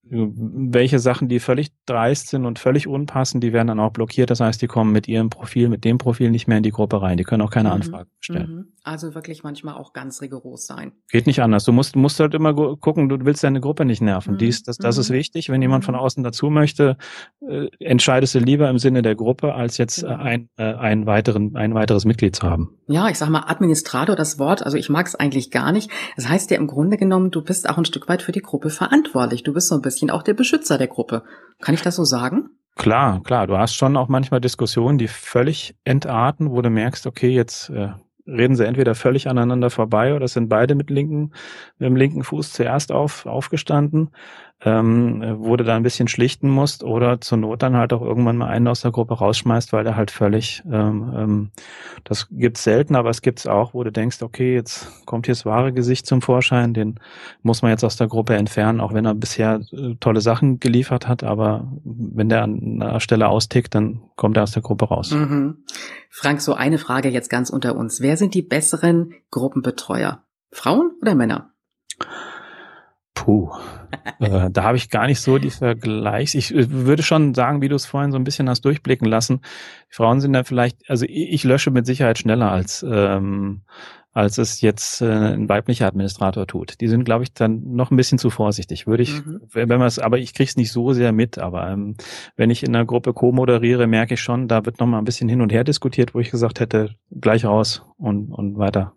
welche Sachen, die völlig dreist sind und völlig unpassend, die werden dann auch blockiert. Das heißt, die kommen mit ihrem Profil, mit dem Profil nicht mehr in die Gruppe rein. Die können auch keine mhm. Anfragen stellen. Mhm. Also wirklich manchmal auch ganz rigoros sein. Geht nicht anders. Du musst, musst halt immer gucken, du willst deine Gruppe nicht nerven. Mhm. Dies, das, das ist mhm. wichtig. Wenn jemand von mhm. außen dazu möchte, äh, entscheidest du lieber im Sinne der Gruppe, als jetzt äh, ein, äh, ein, weiteren, ein weiteres Mitglied zu haben. Ja, ich sag mal, Administrator, das Wort, also ich mag es eigentlich gar nicht. Das heißt ja im Grunde genommen, du bist auch ein Stück weit für die Gruppe verantwortlich. Du bist so ein bisschen bisschen auch der Beschützer der Gruppe. Kann ich das so sagen? Klar, klar. Du hast schon auch manchmal Diskussionen, die völlig entarten, wo du merkst, okay, jetzt äh, reden sie entweder völlig aneinander vorbei oder sind beide mit linken, mit dem linken Fuß zuerst auf, aufgestanden ähm, wo du da ein bisschen schlichten musst oder zur Not dann halt auch irgendwann mal einen aus der Gruppe rausschmeißt, weil der halt völlig, ähm, ähm, das gibt's selten, aber es gibt's auch, wo du denkst, okay, jetzt kommt hier das wahre Gesicht zum Vorschein, den muss man jetzt aus der Gruppe entfernen, auch wenn er bisher äh, tolle Sachen geliefert hat, aber wenn der an einer Stelle austickt, dann kommt er aus der Gruppe raus. Mhm. Frank, so eine Frage jetzt ganz unter uns. Wer sind die besseren Gruppenbetreuer? Frauen oder Männer? Puh, äh, da habe ich gar nicht so die Vergleichs. Ich äh, würde schon sagen, wie du es vorhin so ein bisschen hast durchblicken lassen. Die Frauen sind da vielleicht, also ich, ich lösche mit Sicherheit schneller als ähm, als es jetzt äh, ein weiblicher Administrator tut. Die sind, glaube ich, dann noch ein bisschen zu vorsichtig. Würde ich, mhm. wenn man es, aber ich kriege es nicht so sehr mit. Aber ähm, wenn ich in einer Gruppe co-moderiere, merke ich schon, da wird noch mal ein bisschen hin und her diskutiert, wo ich gesagt hätte, gleich raus und, und weiter.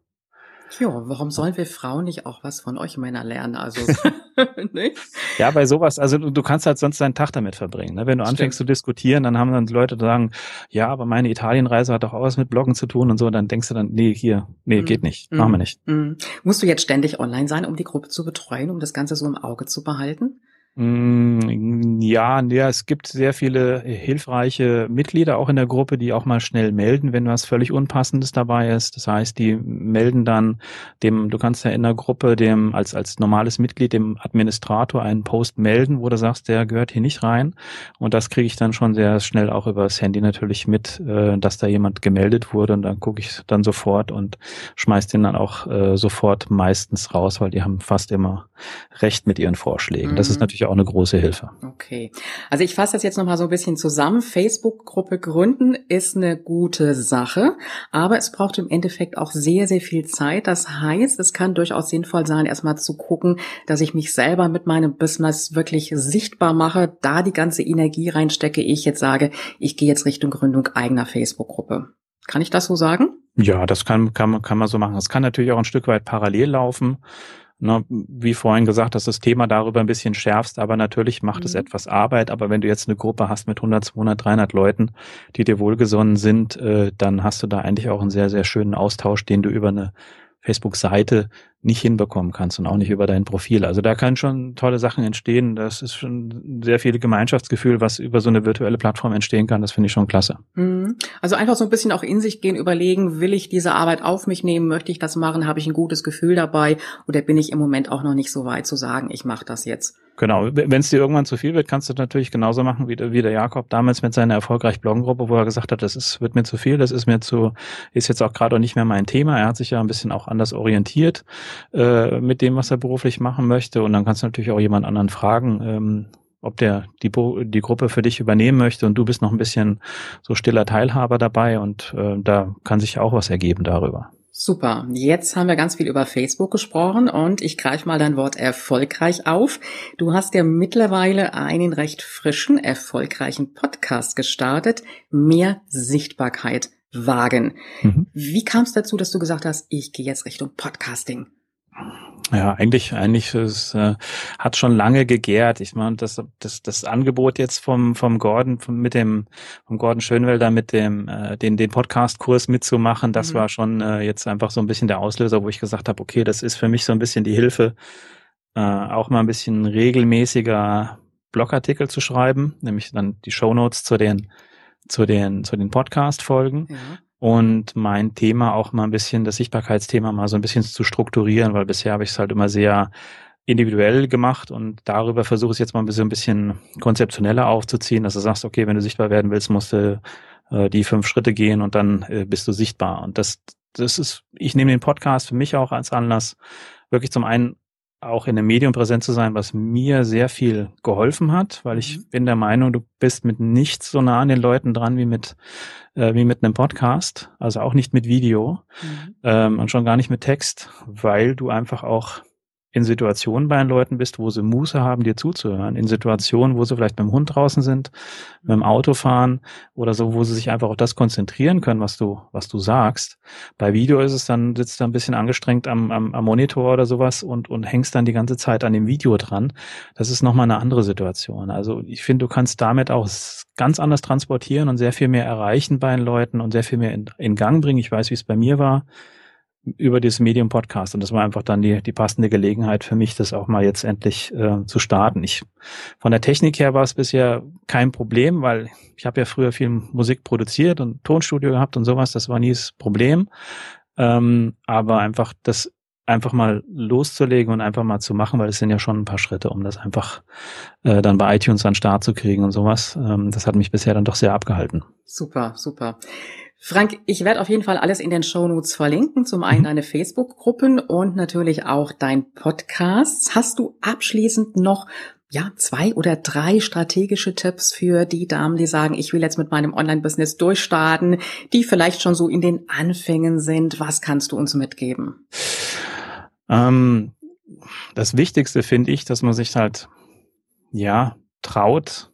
Ja, warum sollen wir Frauen nicht auch was von euch Männer lernen? Also ne? ja, bei sowas, also du, kannst halt sonst deinen Tag damit verbringen. Ne? Wenn du Stimmt. anfängst zu diskutieren, dann haben dann Leute die sagen, ja, aber meine Italienreise hat doch auch was mit Bloggen zu tun und so. Dann denkst du dann, nee, hier, nee, mm. geht nicht, mm. machen wir nicht. Mm. Musst du jetzt ständig online sein, um die Gruppe zu betreuen, um das Ganze so im Auge zu behalten? Mm, ja, ja, es gibt sehr viele hilfreiche Mitglieder auch in der Gruppe, die auch mal schnell melden, wenn was völlig Unpassendes dabei ist. Das heißt, die melden dann dem, du kannst ja in der Gruppe dem als als normales Mitglied dem Administrator einen Post melden, wo du sagst, der gehört hier nicht rein. Und das kriege ich dann schon sehr schnell auch über das Handy natürlich mit, äh, dass da jemand gemeldet wurde und dann gucke ich dann sofort und schmeiß den dann auch äh, sofort meistens raus, weil die haben fast immer recht mit ihren Vorschlägen. Das ist mhm. natürlich natürlich auch eine große Hilfe. Okay. Also ich fasse das jetzt nochmal so ein bisschen zusammen. Facebook-Gruppe gründen ist eine gute Sache, aber es braucht im Endeffekt auch sehr, sehr viel Zeit. Das heißt, es kann durchaus sinnvoll sein, erstmal zu gucken, dass ich mich selber mit meinem Business wirklich sichtbar mache, da die ganze Energie reinstecke, ich jetzt sage, ich gehe jetzt Richtung Gründung eigener Facebook-Gruppe. Kann ich das so sagen? Ja, das kann, kann, kann man so machen. Es kann natürlich auch ein Stück weit parallel laufen ne, wie vorhin gesagt, dass das Thema darüber ein bisschen schärfst, aber natürlich macht mhm. es etwas Arbeit. Aber wenn du jetzt eine Gruppe hast mit 100, 200, 300 Leuten, die dir wohlgesonnen sind, äh, dann hast du da eigentlich auch einen sehr, sehr schönen Austausch, den du über eine Facebook-Seite nicht hinbekommen kannst und auch nicht über dein Profil. Also da können schon tolle Sachen entstehen. Das ist schon sehr viel Gemeinschaftsgefühl, was über so eine virtuelle Plattform entstehen kann. Das finde ich schon klasse. Mhm. Also einfach so ein bisschen auch in sich gehen, überlegen, will ich diese Arbeit auf mich nehmen? Möchte ich das machen? Habe ich ein gutes Gefühl dabei? Oder bin ich im Moment auch noch nicht so weit zu sagen, ich mache das jetzt? Genau, wenn es dir irgendwann zu viel wird, kannst du natürlich genauso machen wie der, wie der Jakob damals mit seiner erfolgreich Bloggengruppe, wo er gesagt hat, das ist, wird mir zu viel, das ist mir zu, ist jetzt auch gerade nicht mehr mein Thema. Er hat sich ja ein bisschen auch anders orientiert äh, mit dem, was er beruflich machen möchte. Und dann kannst du natürlich auch jemand anderen fragen, ähm, ob der die, die Gruppe für dich übernehmen möchte und du bist noch ein bisschen so stiller Teilhaber dabei und äh, da kann sich auch was ergeben darüber. Super. Jetzt haben wir ganz viel über Facebook gesprochen und ich greife mal dein Wort erfolgreich auf. Du hast ja mittlerweile einen recht frischen, erfolgreichen Podcast gestartet. Mehr Sichtbarkeit wagen. Mhm. Wie kam es dazu, dass du gesagt hast, ich gehe jetzt Richtung Podcasting? Ja, eigentlich, eigentlich es äh, hat schon lange gegärt. Ich meine, das, das, das Angebot jetzt vom vom Gordon vom, mit dem vom Gordon Schönwelder mit dem äh, den den Podcast-Kurs mitzumachen, das mhm. war schon äh, jetzt einfach so ein bisschen der Auslöser, wo ich gesagt habe, okay, das ist für mich so ein bisschen die Hilfe, äh, auch mal ein bisschen regelmäßiger Blogartikel zu schreiben, nämlich dann die Show Notes zu den zu den zu den Podcast-Folgen. Ja und mein Thema auch mal ein bisschen, das Sichtbarkeitsthema mal so ein bisschen zu strukturieren, weil bisher habe ich es halt immer sehr individuell gemacht und darüber versuche ich es jetzt mal ein bisschen, ein bisschen konzeptioneller aufzuziehen, dass du sagst, okay, wenn du sichtbar werden willst, musst du äh, die fünf Schritte gehen und dann äh, bist du sichtbar. Und das, das ist, ich nehme den Podcast für mich auch als Anlass, wirklich zum einen auch in einem Medium präsent zu sein, was mir sehr viel geholfen hat, weil ich mhm. bin der Meinung, du bist mit nichts so nah an den Leuten dran wie mit äh, wie mit einem Podcast, also auch nicht mit Video mhm. ähm, und schon gar nicht mit Text, weil du einfach auch in Situationen bei den Leuten bist, wo sie Muße haben, dir zuzuhören, in Situationen, wo sie vielleicht mit dem Hund draußen sind, mit dem Auto fahren oder so, wo sie sich einfach auf das konzentrieren können, was du, was du sagst. Bei Video ist es dann, sitzt du ein bisschen angestrengt am, am, am Monitor oder sowas und, und hängst dann die ganze Zeit an dem Video dran. Das ist nochmal eine andere Situation. Also ich finde, du kannst damit auch ganz anders transportieren und sehr viel mehr erreichen bei den Leuten und sehr viel mehr in, in Gang bringen. Ich weiß, wie es bei mir war über dieses Medium Podcast. Und das war einfach dann die, die passende Gelegenheit für mich, das auch mal jetzt endlich äh, zu starten. Ich, von der Technik her war es bisher kein Problem, weil ich habe ja früher viel Musik produziert und Tonstudio gehabt und sowas. Das war nie das Problem. Ähm, aber einfach das einfach mal loszulegen und einfach mal zu machen, weil es sind ja schon ein paar Schritte, um das einfach äh, dann bei iTunes an Start zu kriegen und sowas. Ähm, das hat mich bisher dann doch sehr abgehalten. Super, super. Frank, ich werde auf jeden Fall alles in den Shownotes verlinken. Zum einen mhm. deine Facebook-Gruppen und natürlich auch dein Podcast. Hast du abschließend noch ja, zwei oder drei strategische Tipps für die Damen, die sagen, ich will jetzt mit meinem Online-Business durchstarten, die vielleicht schon so in den Anfängen sind. Was kannst du uns mitgeben? Ähm, das Wichtigste finde ich, dass man sich halt, ja, traut,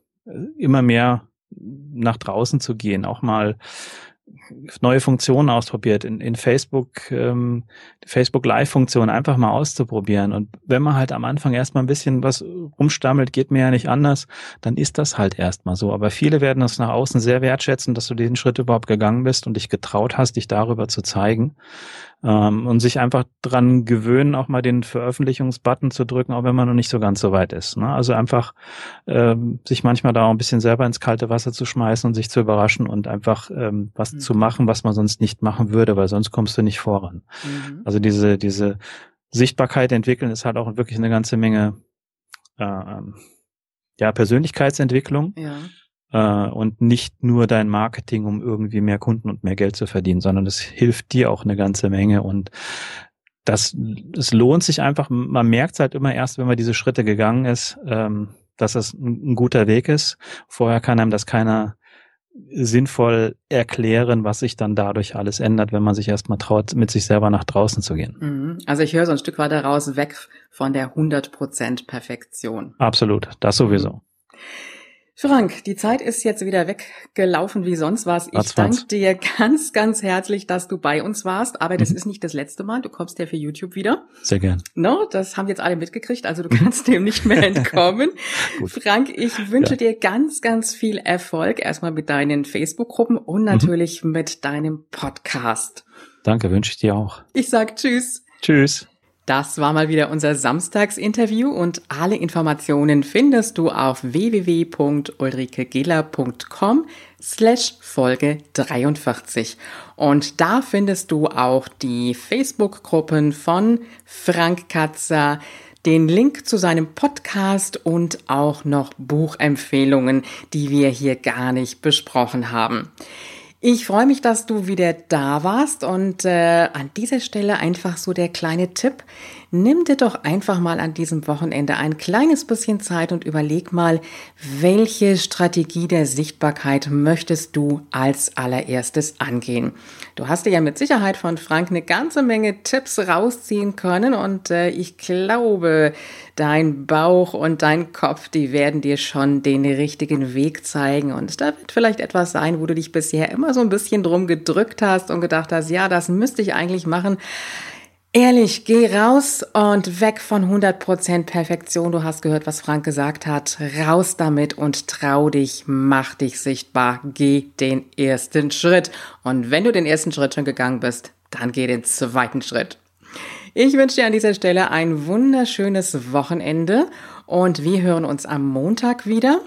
immer mehr nach draußen zu gehen, auch mal neue Funktionen ausprobiert, in, in Facebook, ähm, die Facebook Live-Funktion einfach mal auszuprobieren. Und wenn man halt am Anfang erstmal ein bisschen was rumstammelt, geht mir ja nicht anders, dann ist das halt erstmal so. Aber viele werden das nach außen sehr wertschätzen, dass du diesen Schritt überhaupt gegangen bist und dich getraut hast, dich darüber zu zeigen ähm, und sich einfach dran gewöhnen, auch mal den Veröffentlichungsbutton zu drücken, auch wenn man noch nicht so ganz so weit ist. Ne? Also einfach ähm, sich manchmal da auch ein bisschen selber ins kalte Wasser zu schmeißen und sich zu überraschen und einfach ähm, was mhm. zu machen, was man sonst nicht machen würde, weil sonst kommst du nicht voran. Mhm. Also diese, diese Sichtbarkeit entwickeln ist halt auch wirklich eine ganze Menge äh, ja, Persönlichkeitsentwicklung. Ja äh, und nicht nur dein Marketing, um irgendwie mehr Kunden und mehr Geld zu verdienen, sondern das hilft dir auch eine ganze Menge und das, es lohnt sich einfach, man merkt es halt immer erst, wenn man diese Schritte gegangen ist, ähm, dass es ein, ein guter Weg ist. Vorher kann einem das keiner sinnvoll erklären, was sich dann dadurch alles ändert, wenn man sich erstmal traut, mit sich selber nach draußen zu gehen. Mhm. Also ich höre so ein Stück weiter raus, weg von der 100% Perfektion. Absolut, das sowieso. Mhm. Frank, die Zeit ist jetzt wieder weggelaufen wie sonst was. Ich danke dir ganz, ganz herzlich, dass du bei uns warst. Aber das mhm. ist nicht das letzte Mal. Du kommst ja für YouTube wieder. Sehr gern. No, das haben jetzt alle mitgekriegt. Also du kannst dem nicht mehr entkommen. Frank, ich wünsche ja. dir ganz, ganz viel Erfolg. Erstmal mit deinen Facebook-Gruppen und mhm. natürlich mhm. mit deinem Podcast. Danke, wünsche ich dir auch. Ich sag Tschüss. Tschüss. Das war mal wieder unser Samstagsinterview und alle Informationen findest du auf www.ulrikegiller.com slash Folge 43. Und da findest du auch die Facebook-Gruppen von Frank Katzer, den Link zu seinem Podcast und auch noch Buchempfehlungen, die wir hier gar nicht besprochen haben. Ich freue mich, dass du wieder da warst und äh, an dieser Stelle einfach so der kleine Tipp. Nimm dir doch einfach mal an diesem Wochenende ein kleines bisschen Zeit und überleg mal, welche Strategie der Sichtbarkeit möchtest du als allererstes angehen. Du hast dir ja mit Sicherheit von Frank eine ganze Menge Tipps rausziehen können und äh, ich glaube, dein Bauch und dein Kopf, die werden dir schon den richtigen Weg zeigen und da wird vielleicht etwas sein, wo du dich bisher immer so ein bisschen drum gedrückt hast und gedacht hast, ja, das müsste ich eigentlich machen. Ehrlich, geh raus und weg von 100% Perfektion. Du hast gehört, was Frank gesagt hat. Raus damit und trau dich, mach dich sichtbar. Geh den ersten Schritt. Und wenn du den ersten Schritt schon gegangen bist, dann geh den zweiten Schritt. Ich wünsche dir an dieser Stelle ein wunderschönes Wochenende und wir hören uns am Montag wieder.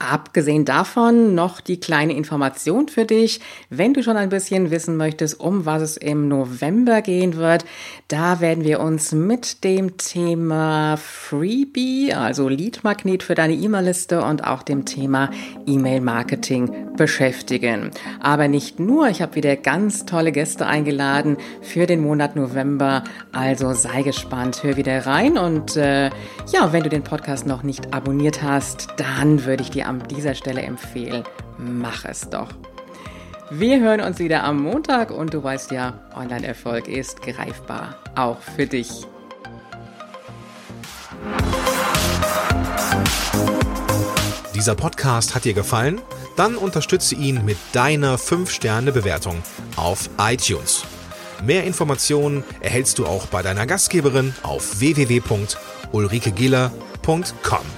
Abgesehen davon noch die kleine Information für dich, wenn du schon ein bisschen wissen möchtest, um was es im November gehen wird. Da werden wir uns mit dem Thema Freebie, also Lead-Magnet für deine E-Mail-Liste und auch dem Thema E-Mail-Marketing beschäftigen. Aber nicht nur, ich habe wieder ganz tolle Gäste eingeladen für den Monat November. Also sei gespannt, hör wieder rein und äh, ja, wenn du den Podcast noch nicht abonniert hast, dann würde ich dir an dieser Stelle empfehlen, mach es doch. Wir hören uns wieder am Montag und du weißt ja, Online-Erfolg ist greifbar, auch für dich. Dieser Podcast hat dir gefallen? Dann unterstütze ihn mit deiner 5-Sterne-Bewertung auf iTunes. Mehr Informationen erhältst du auch bei deiner Gastgeberin auf www.ulrikegiller.com.